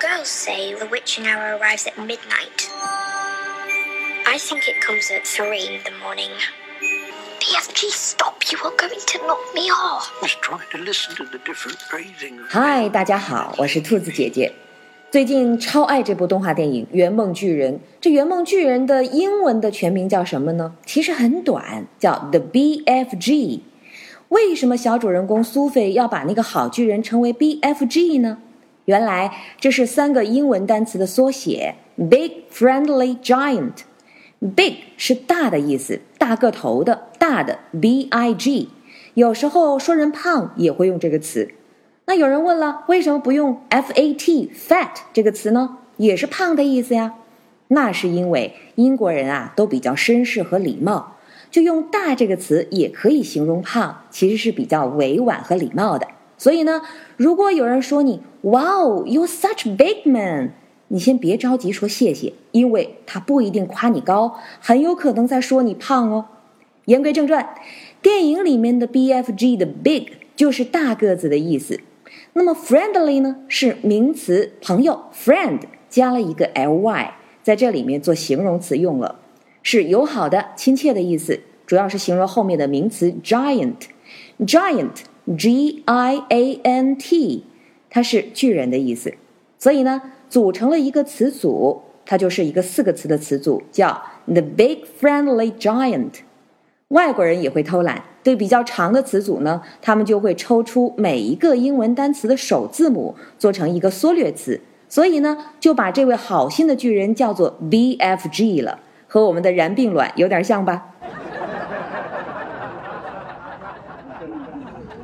girls say the witching hour arrives at midnight. I think it comes at three in the morning. BFG, stop! You are going to knock me off. I was trying to listen to the different phrasing. Hi，大家好，我是兔子姐姐。最近超爱这部动画电影《圆梦巨人》。这《圆梦巨人》的英文的全名叫什么呢？其实很短，叫 The BFG。为什么小主人公苏菲要把那个好巨人称为 BFG 呢？原来这是三个英文单词的缩写：Big Friendly Giant。Big 是大的意思，大个头的，大的 B I G。有时候说人胖也会用这个词。那有人问了，为什么不用 F A T fat 这个词呢？也是胖的意思呀。那是因为英国人啊都比较绅士和礼貌，就用大这个词也可以形容胖，其实是比较委婉和礼貌的。所以呢，如果有人说你 Wow, you're such big man，你先别着急说谢谢，因为他不一定夸你高，很有可能在说你胖哦。言归正传，电影里面的 BFG 的 big 就是大个子的意思。那么 friendly 呢是名词朋友 friend 加了一个 ly，在这里面做形容词用了，是友好的、亲切的意思，主要是形容后面的名词 giant。giant g i a n t 它是巨人的意思，所以呢组成了一个词组，它就是一个四个词的词组，叫 the big friendly giant。外国人也会偷懒，对比较长的词组呢，他们就会抽出每一个英文单词的首字母，做成一个缩略词。所以呢，就把这位好心的巨人叫做 BFG 了，和我们的然并卵有点像吧？